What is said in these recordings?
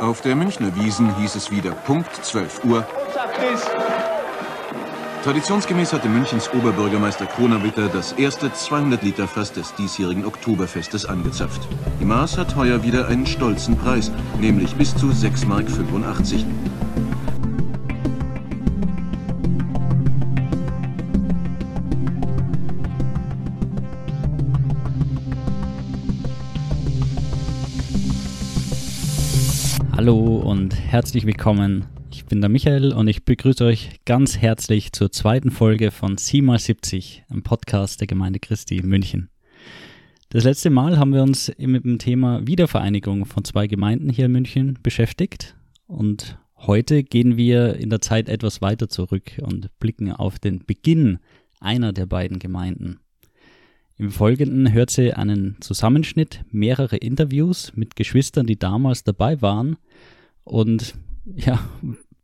Auf der Münchner Wiesen hieß es wieder Punkt 12 Uhr. Traditionsgemäß hatte Münchens Oberbürgermeister Kronawitter das erste 200 Liter Fass des diesjährigen Oktoberfestes angezapft. Die Maß hat heuer wieder einen stolzen Preis, nämlich bis zu 6,85 Mark. Und herzlich willkommen. Ich bin der Michael und ich begrüße euch ganz herzlich zur zweiten Folge von 7x70, einem Podcast der Gemeinde Christi in München. Das letzte Mal haben wir uns mit dem Thema Wiedervereinigung von zwei Gemeinden hier in München beschäftigt und heute gehen wir in der Zeit etwas weiter zurück und blicken auf den Beginn einer der beiden Gemeinden. Im Folgenden hört sie einen Zusammenschnitt mehrerer Interviews mit Geschwistern, die damals dabei waren und ja,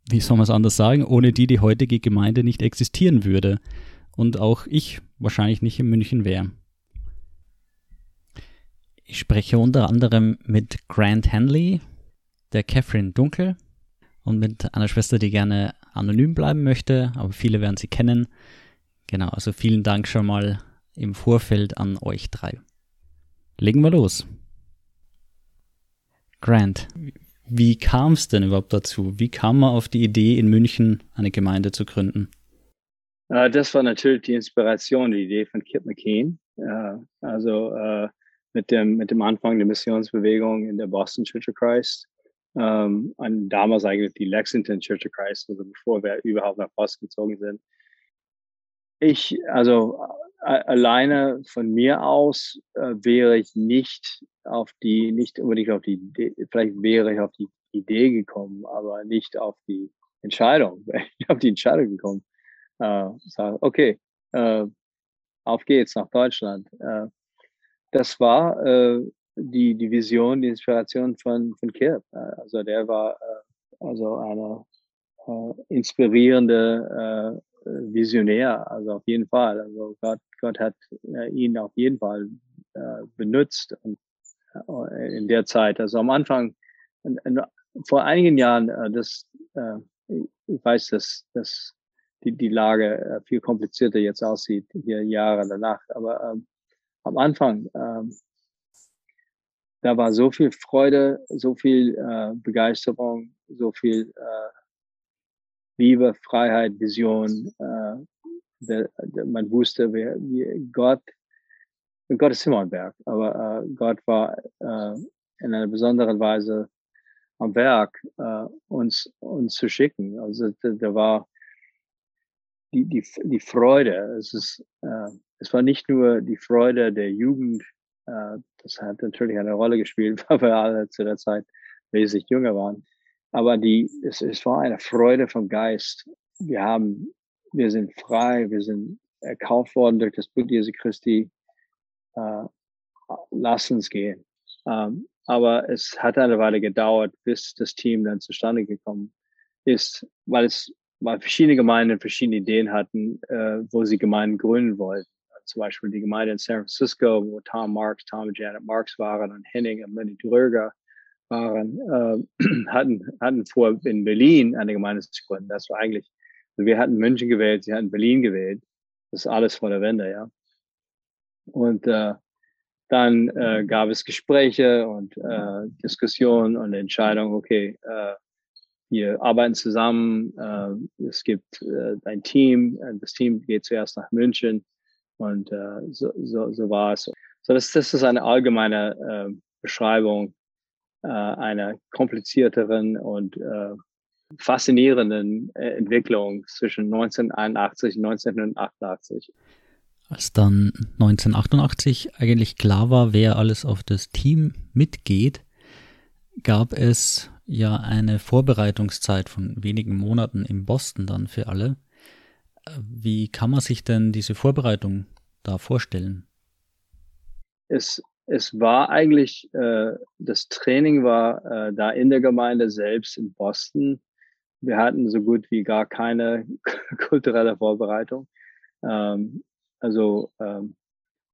wie soll man es anders sagen, ohne die die heutige Gemeinde nicht existieren würde und auch ich wahrscheinlich nicht in München wäre. Ich spreche unter anderem mit Grant Henley, der Catherine Dunkel und mit einer Schwester, die gerne anonym bleiben möchte, aber viele werden sie kennen. Genau, also vielen Dank schon mal im Vorfeld an euch drei. Legen wir los. Grant, wie kam es denn überhaupt dazu? Wie kam man auf die Idee, in München eine Gemeinde zu gründen? Uh, das war natürlich die Inspiration, die Idee von Kip McKean. Uh, also uh, mit, dem, mit dem Anfang der Missionsbewegung in der Boston Church of Christ. Um, ähm, damals eigentlich die Lexington Church of Christ, also bevor wir überhaupt nach Boston gezogen sind. Ich, also alleine von mir aus äh, wäre ich nicht auf die, nicht unbedingt auf die Idee, vielleicht wäre ich auf die Idee gekommen, aber nicht auf die Entscheidung. Ich auf die Entscheidung gekommen. Äh, sag, okay, äh, auf geht's nach Deutschland. Äh, das war äh, die, die Vision, die Inspiration von, von Kirp. Äh, also der war äh, also eine äh, inspirierende äh, Visionär, also auf jeden Fall. Also Gott, Gott hat äh, ihn auf jeden Fall äh, benutzt und, äh, in der Zeit. Also am Anfang, vor einigen Jahren, äh, das, äh, ich weiß, dass, dass die, die Lage äh, viel komplizierter jetzt aussieht, hier Jahre danach, aber ähm, am Anfang, ähm, da war so viel Freude, so viel äh, Begeisterung, so viel äh, Liebe, Freiheit, Vision. Äh, der, der, man wusste, wer, Gott, Gott ist immer am Werk, aber äh, Gott war äh, in einer besonderen Weise am Werk, äh, uns, uns zu schicken. Also da, da war die, die, die Freude. Es ist, äh, es war nicht nur die Freude der Jugend, äh, das hat natürlich eine Rolle gespielt, weil wir alle zu der Zeit wesentlich jünger waren. Aber die, es, es war eine Freude vom Geist. Wir haben, wir sind frei, wir sind erkauft worden durch das Blut Jesu Christi. Äh, lass uns gehen. Ähm, aber es hat eine Weile gedauert, bis das Team dann zustande gekommen ist, weil es, weil verschiedene Gemeinden verschiedene Ideen hatten, äh, wo sie Gemeinden gründen wollten. Zum Beispiel die Gemeinde in San Francisco, wo Tom Marks, Tom und Janet Marks waren und Henning und Lenny Dröger waren, äh, hatten, hatten vor, in Berlin eine Gemeinde zu gründen. Das war eigentlich, also wir hatten München gewählt, sie hatten Berlin gewählt. Das ist alles vor der Wende, ja. Und äh, dann äh, gab es Gespräche und äh, Diskussionen und Entscheidungen, okay, äh, wir arbeiten zusammen, äh, es gibt äh, ein Team, äh, das Team geht zuerst nach München und äh, so, so, so war es. So, das, das ist eine allgemeine äh, Beschreibung äh, einer komplizierteren und äh, faszinierenden äh, Entwicklung zwischen 1981 und 1988. Als dann 1988 eigentlich klar war, wer alles auf das Team mitgeht, gab es ja eine Vorbereitungszeit von wenigen Monaten in Boston dann für alle. Wie kann man sich denn diese Vorbereitung da vorstellen? Es es war eigentlich, äh, das Training war äh, da in der Gemeinde selbst in Boston. Wir hatten so gut wie gar keine kulturelle Vorbereitung. Ähm, also ähm,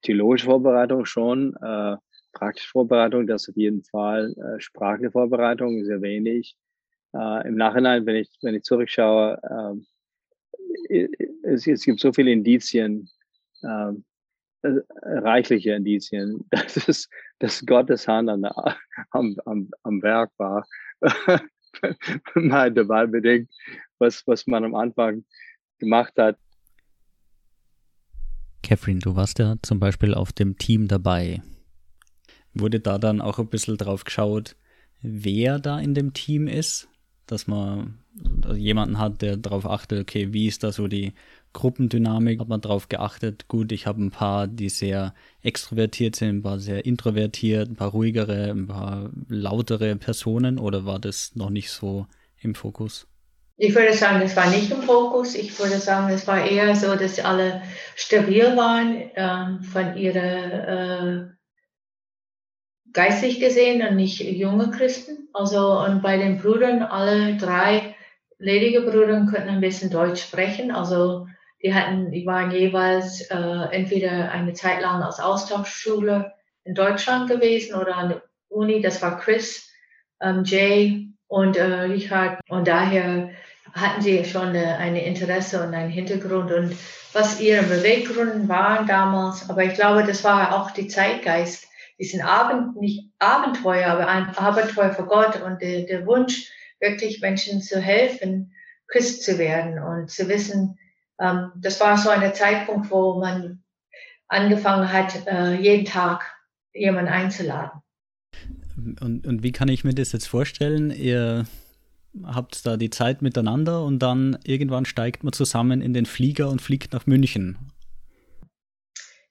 theologische Vorbereitung schon. Äh, praktische Vorbereitung, das auf jeden Fall. Äh, sprachliche Vorbereitung sehr wenig. Äh, Im Nachhinein, wenn ich, wenn ich zurückschaue, äh, es, es gibt so viele Indizien, äh, reichliche Indizien, dass es, dass Gottes Hand an der, am, am, am Werk war. mal dabei bedingt, was, was man am Anfang gemacht hat. Catherine, du warst ja zum Beispiel auf dem Team dabei. Wurde da dann auch ein bisschen drauf geschaut, wer da in dem Team ist? Dass man jemanden hat, der darauf achtet, okay, wie ist da so die Gruppendynamik? Hat man darauf geachtet? Gut, ich habe ein paar, die sehr extrovertiert sind, ein paar sehr introvertiert, ein paar ruhigere, ein paar lautere Personen oder war das noch nicht so im Fokus? Ich würde sagen, das war nicht im Fokus. Ich würde sagen, es war eher so, dass alle stabil waren ähm, von ihrer äh, geistig gesehen und nicht junge Christen. Also und bei den Brüdern, alle drei ledige Brüder könnten ein bisschen Deutsch sprechen. Also die hatten, die waren jeweils äh, entweder eine Zeit lang als Austauschschule in Deutschland gewesen oder an der Uni. Das war Chris, ähm, Jay und äh, Richard. Und daher hatten sie schon eine, eine Interesse und einen Hintergrund und was ihre Beweggründe waren damals. Aber ich glaube, das war auch die Zeitgeist, diesen Abend, nicht Abenteuer, aber ein Abenteuer für Gott und der, der Wunsch, wirklich Menschen zu helfen, Christ zu werden und zu wissen, ähm, das war so ein Zeitpunkt, wo man angefangen hat, äh, jeden Tag jemanden einzuladen. Und, und wie kann ich mir das jetzt vorstellen? Ihr habt da die Zeit miteinander und dann irgendwann steigt man zusammen in den Flieger und fliegt nach München.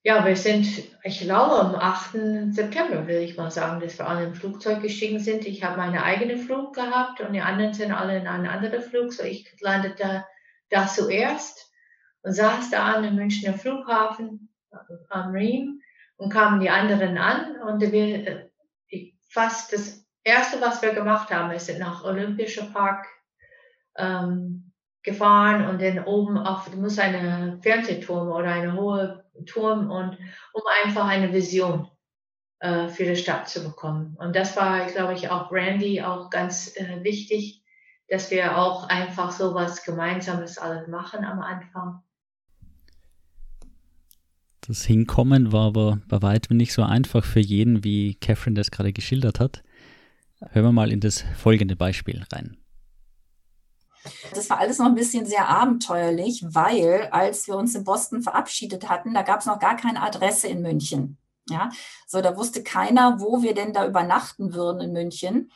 Ja, wir sind, ich glaube, am 8. September, will ich mal sagen, dass wir alle im Flugzeug gestiegen sind. Ich habe meine eigene Flug gehabt und die anderen sind alle in einen anderen Flug. So ich landete da zuerst und saß da an dem Münchner Flughafen am Riem und kamen die anderen an und wir äh, fast das Erste, was wir gemacht haben, ist nach Olympischer Park ähm, gefahren und dann oben auf, du musst eine Fernsehturm oder eine hohe Turm und um einfach eine Vision äh, für die Stadt zu bekommen. Und das war, glaube ich, auch Randy auch ganz äh, wichtig, dass wir auch einfach so was Gemeinsames alle machen am Anfang. Das Hinkommen war aber bei weitem nicht so einfach für jeden, wie Catherine das gerade geschildert hat. Hören wir mal in das folgende Beispiel rein. Das war alles noch ein bisschen sehr abenteuerlich, weil als wir uns in Boston verabschiedet hatten, da gab es noch gar keine Adresse in München. Ja, so da wusste keiner, wo wir denn da übernachten würden in München.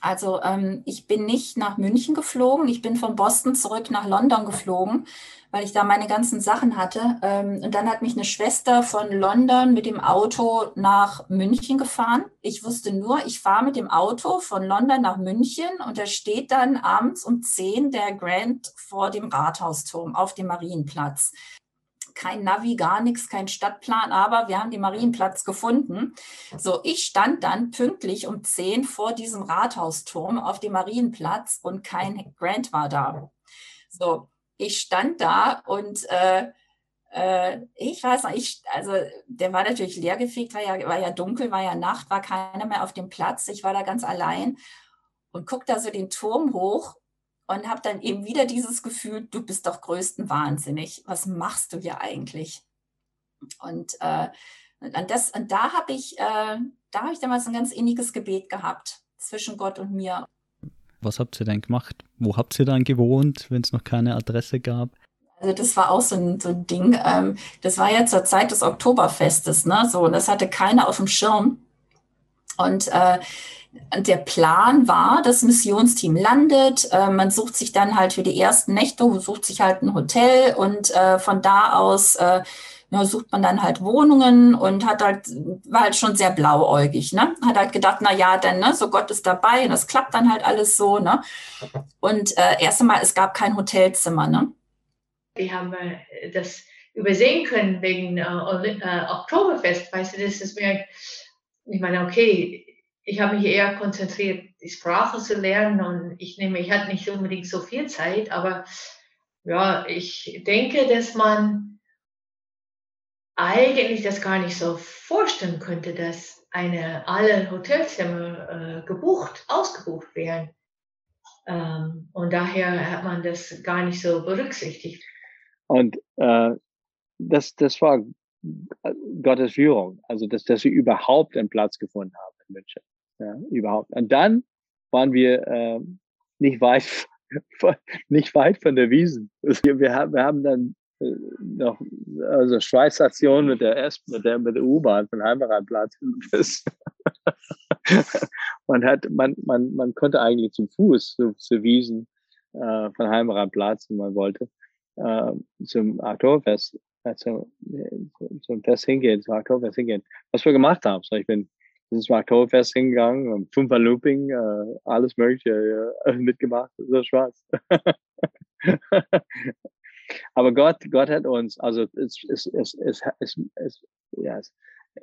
Also ähm, ich bin nicht nach München geflogen, ich bin von Boston zurück nach London geflogen, weil ich da meine ganzen Sachen hatte. Ähm, und dann hat mich eine Schwester von London mit dem Auto nach München gefahren. Ich wusste nur, ich fahre mit dem Auto von London nach München und da steht dann abends um 10 der Grand vor dem Rathausturm auf dem Marienplatz kein Navi, gar nichts, kein Stadtplan, aber wir haben den Marienplatz gefunden. So, ich stand dann pünktlich um 10 vor diesem Rathausturm auf dem Marienplatz und kein Grant war da. So, ich stand da und äh, äh, ich weiß noch, ich, also der war natürlich leergefegt, war ja, war ja dunkel, war ja Nacht, war keiner mehr auf dem Platz. Ich war da ganz allein und guck da so den Turm hoch und habe dann eben wieder dieses Gefühl, du bist doch größten wahnsinnig. Was machst du hier eigentlich? Und, äh, und, das, und da habe ich, äh, da habe ich damals ein ganz inniges Gebet gehabt zwischen Gott und mir. Was habt ihr denn gemacht? Wo habt ihr dann gewohnt, wenn es noch keine Adresse gab? Also das war auch so ein, so ein Ding. Ähm, das war ja zur Zeit des Oktoberfestes, ne? So, und das hatte keiner auf dem Schirm. Und äh, der Plan war, das Missionsteam landet, äh, man sucht sich dann halt für die ersten Nächte, sucht sich halt ein Hotel und äh, von da aus äh, ja, sucht man dann halt Wohnungen und hat halt, war halt schon sehr blauäugig, ne? Hat halt gedacht, na ja, dann, ne, so Gott ist dabei und das klappt dann halt alles so, ne? Und äh, erst einmal, es gab kein Hotelzimmer, ne? Wir haben äh, das übersehen können wegen äh, äh, Oktoberfest, weißt du, das ist mir, ich meine, okay, ich habe mich eher konzentriert, die Sprache zu lernen und ich nehme, ich hatte nicht unbedingt so viel Zeit, aber ja, ich denke, dass man eigentlich das gar nicht so vorstellen könnte, dass eine, alle Hotelzimmer äh, gebucht, ausgebucht wären. Ähm, und daher hat man das gar nicht so berücksichtigt. Und äh, das, das war Gottes Führung, also dass, dass wir überhaupt einen Platz gefunden haben in München. Ja, überhaupt. Und dann waren wir äh, nicht weit nicht weit von der Wiesen. Wir, haben dann äh, noch also Schweißstation mit der S mit der mit der U-Bahn von Heimeranplatz man hat man man man konnte eigentlich zum Fuß zu, zu Wiesen äh, von Heimeranplatz, wenn man wollte, äh, zum Oktoberfest äh, zum, zum Fest hingehen, zum Oktoberfest hingehen. Was wir gemacht haben, so ich bin dieses Oktoberfest hingegangen, Fünfer Looping, äh, alles Mögliche äh, mitgemacht, so Spaß. Aber Gott, Gott hat uns, also es, es, es, es, es, es, ja, es,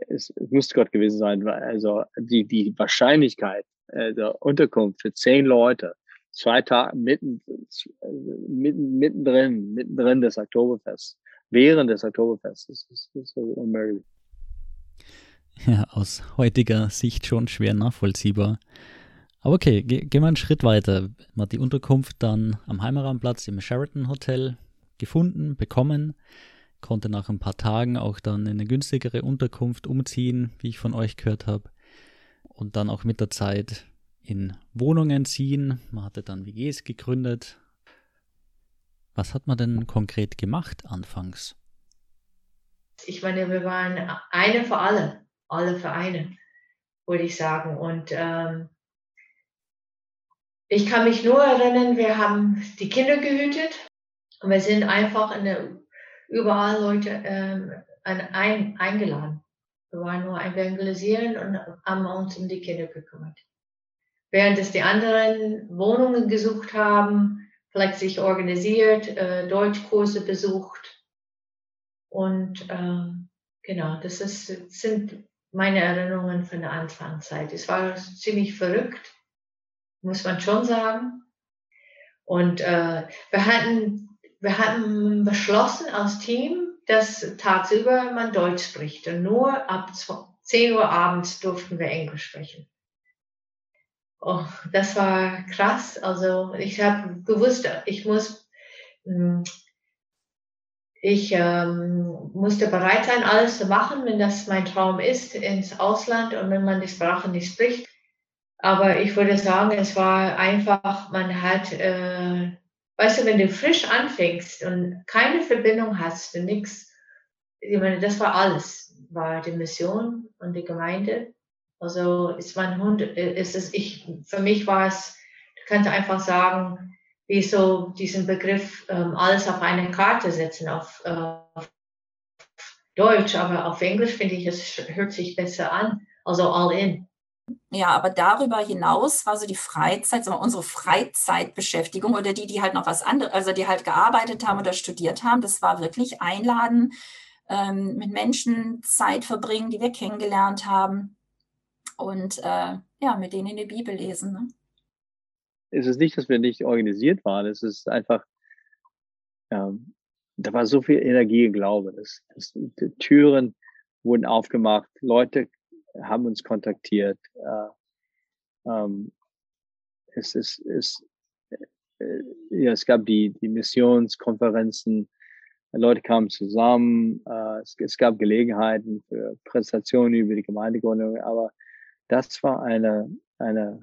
es, es muss Gott gewesen sein, also die, die Wahrscheinlichkeit der Unterkunft für zehn Leute, zwei Tage mitten, mitten, mittendrin, mittendrin des Oktoberfests, während des Oktoberfests, ist, ist so unmöglich. Ja, aus heutiger Sicht schon schwer nachvollziehbar. Aber okay, gehen wir einen Schritt weiter. Man hat die Unterkunft dann am Heimeranplatz im Sheraton Hotel gefunden, bekommen, konnte nach ein paar Tagen auch dann in eine günstigere Unterkunft umziehen, wie ich von euch gehört habe. Und dann auch mit der Zeit in Wohnungen ziehen. Man hatte dann WGs gegründet. Was hat man denn konkret gemacht anfangs? Ich meine, wir waren eine für alle alle Vereine, würde ich sagen. Und ähm, ich kann mich nur erinnern, wir haben die Kinder gehütet und wir sind einfach in der, überall Leute ähm, ein, eingeladen. Wir waren nur evangelisieren und haben uns um die Kinder gekümmert. Während es die anderen Wohnungen gesucht haben, vielleicht sich organisiert, äh, Deutschkurse besucht. Und ähm, genau, das ist, sind meine Erinnerungen von der Anfangszeit. Es war ziemlich verrückt, muss man schon sagen. Und äh, wir, hatten, wir hatten beschlossen als Team, dass tagsüber man Deutsch spricht. Und nur ab 10 Uhr abends durften wir Englisch sprechen. Oh, das war krass. Also ich habe gewusst, ich muss hm, ich ähm, musste bereit sein, alles zu machen, wenn das mein Traum ist, ins Ausland und wenn man die Sprache nicht spricht. Aber ich würde sagen, es war einfach, man hat, äh, weißt du, wenn du frisch anfängst und keine Verbindung hast und nichts, ich meine, das war alles, war die Mission und die Gemeinde. Also ist mein Hund, ist es, ich, für mich war es, du kannst einfach sagen, wie so diesen Begriff ähm, alles auf eine Karte setzen, auf, äh, auf Deutsch, aber auf Englisch finde ich, es hört sich besser an, also all in. Ja, aber darüber hinaus war so die Freizeit, sagen unsere Freizeitbeschäftigung oder die, die halt noch was anderes, also die halt gearbeitet haben oder studiert haben, das war wirklich einladen, ähm, mit Menschen Zeit verbringen, die wir kennengelernt haben und äh, ja, mit denen in die Bibel lesen. Ne? ist es nicht, dass wir nicht organisiert waren. Es ist einfach, ähm, da war so viel Energie und Glaube. Das, das, die Türen wurden aufgemacht, Leute haben uns kontaktiert. Äh, ähm, es, ist, es, äh, ja, es gab die, die Missionskonferenzen, Leute kamen zusammen, äh, es, es, gab Gelegenheiten für Präsentationen über die Gemeindegründung, aber das war eine, eine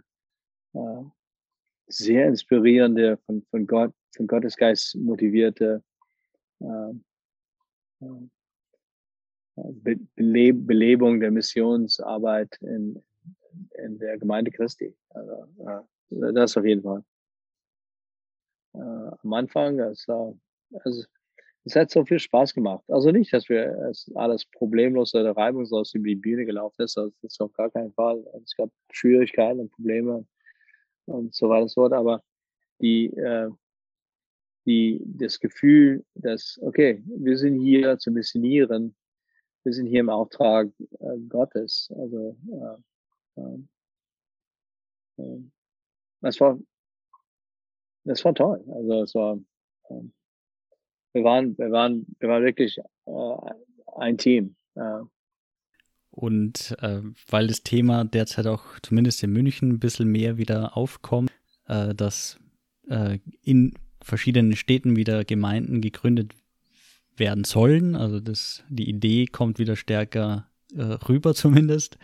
äh, sehr inspirierende, von, von Gott, von Gottes Geist motivierte äh, äh, Be Beleb Belebung der Missionsarbeit in, in der Gemeinde Christi. Also, äh, das auf jeden Fall. Äh, am Anfang, das, also, es hat so viel Spaß gemacht. Also nicht, dass wir es alles problemlos oder reibungslos über die Bühne gelaufen ist. Das ist auf gar keinen Fall. Es gab Schwierigkeiten und Probleme und so weiter und so fort. Aber die, äh, die, das Gefühl, dass, okay, wir sind hier zu missionieren, wir sind hier im Auftrag äh, Gottes. Also äh, äh, das war das war toll. Also es war äh, wir waren wir waren wir waren wirklich äh, ein Team. Äh. Und äh, weil das Thema derzeit auch zumindest in München ein bisschen mehr wieder aufkommt, äh, dass äh, in verschiedenen Städten wieder Gemeinden gegründet werden sollen. Also das, die Idee kommt wieder stärker äh, rüber zumindest.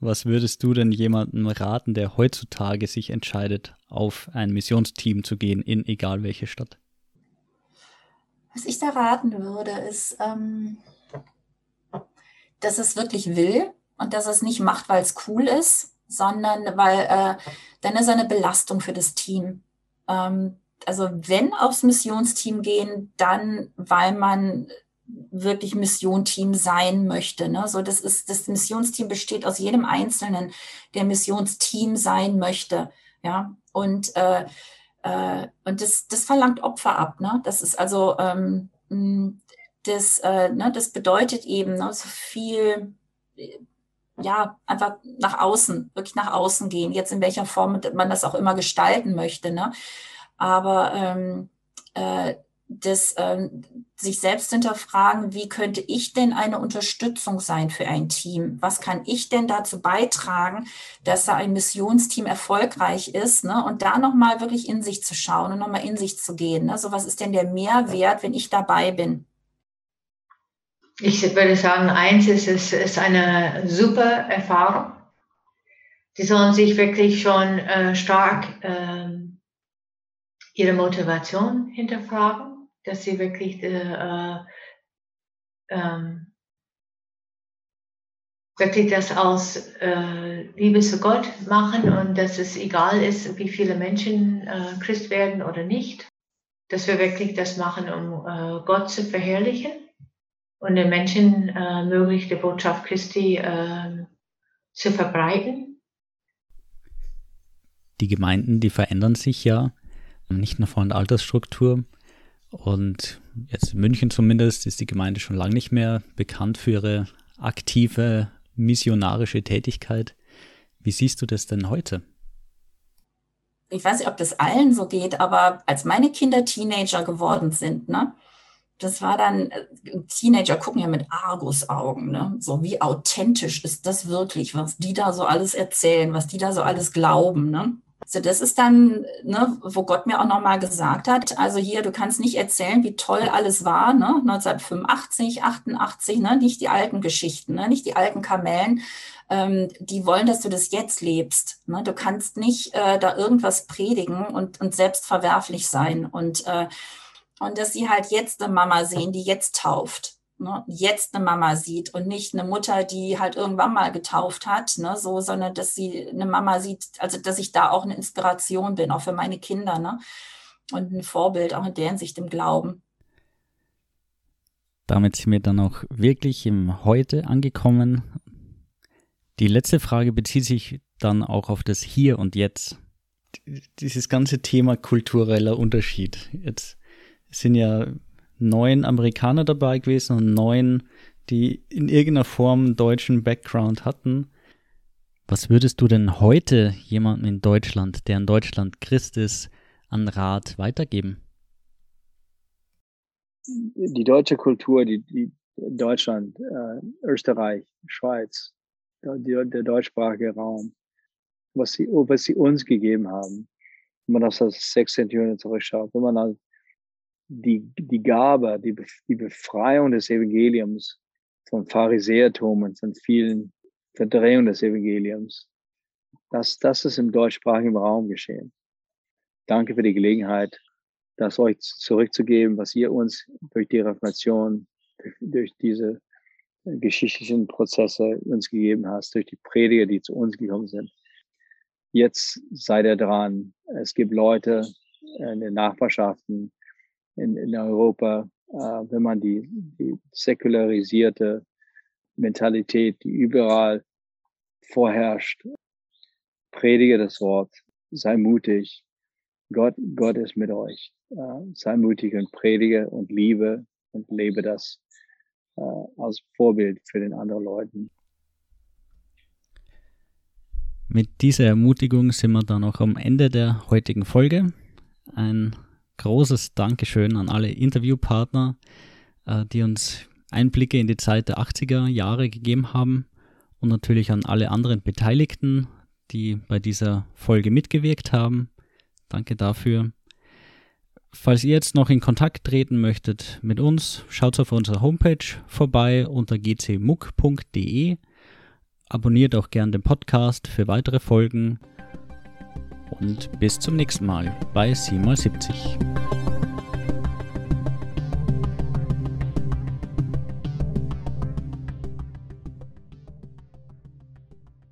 Was würdest du denn jemandem raten, der heutzutage sich entscheidet, auf ein Missionsteam zu gehen, in egal welche Stadt? Was ich da raten würde, ist, ähm, dass es wirklich will und dass es nicht macht, weil es cool ist, sondern weil äh, dann ist eine Belastung für das Team. Ähm, also wenn aufs Missionsteam gehen, dann weil man wirklich Missionteam sein möchte. Ne? So, das ist das Missionsteam besteht aus jedem Einzelnen, der Missionsteam sein möchte. Ja, und äh, äh, und das, das verlangt Opfer ab. Ne? Das ist also ähm, das, äh, ne, das bedeutet eben ne, so viel ja, einfach nach außen, wirklich nach außen gehen, jetzt in welcher Form man das auch immer gestalten möchte. Ne? Aber ähm, äh, das, ähm, sich selbst hinterfragen, wie könnte ich denn eine Unterstützung sein für ein Team? Was kann ich denn dazu beitragen, dass da ein Missionsteam erfolgreich ist? Ne? Und da nochmal wirklich in sich zu schauen und nochmal in sich zu gehen. Ne? So, was ist denn der Mehrwert, wenn ich dabei bin? Ich würde sagen, eins ist, es ist eine super Erfahrung. Die sollen sich wirklich schon äh, stark ähm, ihre Motivation hinterfragen, dass sie wirklich äh, ähm, wirklich das aus äh, Liebe zu Gott machen und dass es egal ist, wie viele Menschen äh, Christ werden oder nicht. Dass wir wirklich das machen, um äh, Gott zu verherrlichen und den Menschen äh, möglich die Botschaft Christi äh, zu verbreiten. Die Gemeinden, die verändern sich ja, nicht nur von der Altersstruktur. Und jetzt in München zumindest ist die Gemeinde schon lange nicht mehr bekannt für ihre aktive missionarische Tätigkeit. Wie siehst du das denn heute? Ich weiß nicht, ob das allen so geht, aber als meine Kinder Teenager geworden sind, ne, das war dann, Teenager gucken ja mit Argusaugen, ne? So wie authentisch ist das wirklich, was die da so alles erzählen, was die da so alles glauben, ne? Also das ist dann, ne, wo Gott mir auch nochmal gesagt hat, also hier, du kannst nicht erzählen, wie toll alles war, ne, 1985, 88, ne, nicht die alten Geschichten, ne, nicht die alten Kamellen, ähm, die wollen, dass du das jetzt lebst. Ne? Du kannst nicht äh, da irgendwas predigen und, und selbst verwerflich sein. Und äh, und dass sie halt jetzt eine Mama sehen, die jetzt tauft. Ne? Jetzt eine Mama sieht und nicht eine Mutter, die halt irgendwann mal getauft hat, ne? so, sondern dass sie eine Mama sieht, also dass ich da auch eine Inspiration bin, auch für meine Kinder, ne? Und ein Vorbild auch in der Hinsicht im Glauben. Damit sind wir dann auch wirklich im Heute angekommen. Die letzte Frage bezieht sich dann auch auf das Hier und Jetzt. Dieses ganze Thema kultureller Unterschied. Jetzt sind ja neun Amerikaner dabei gewesen und neun, die in irgendeiner Form deutschen Background hatten. Was würdest du denn heute jemandem in Deutschland, der in Deutschland Christ ist, an Rat weitergeben? Die deutsche Kultur, die, die Deutschland, äh, Österreich, Schweiz, der, der deutschsprachige Raum, was sie, was sie uns gegeben haben, wenn man auf das 16. Jahrhundert zurückschaut, wenn man die, die Gabe, die, die Befreiung des Evangeliums vom Pharisäertum und von vielen Verdrehungen des Evangeliums. Das, das ist im deutschsprachigen Raum geschehen. Danke für die Gelegenheit, das euch zurückzugeben, was ihr uns durch die Reformation, durch, durch diese geschichtlichen Prozesse uns gegeben hast, durch die Prediger, die zu uns gekommen sind. Jetzt seid ihr dran. Es gibt Leute in den Nachbarschaften, in, in Europa, äh, wenn man die, die säkularisierte Mentalität, die überall vorherrscht, predige das Wort, sei mutig, Gott, Gott ist mit euch, äh, sei mutig und predige und liebe und lebe das äh, als Vorbild für den anderen Leuten. Mit dieser Ermutigung sind wir dann auch am Ende der heutigen Folge. Ein großes Dankeschön an alle Interviewpartner, äh, die uns Einblicke in die Zeit der 80er Jahre gegeben haben und natürlich an alle anderen Beteiligten, die bei dieser Folge mitgewirkt haben. Danke dafür. Falls ihr jetzt noch in Kontakt treten möchtet mit uns, schaut auf unserer Homepage vorbei unter gcmuck.de. Abonniert auch gern den Podcast für weitere Folgen und bis zum nächsten Mal bei 7x70.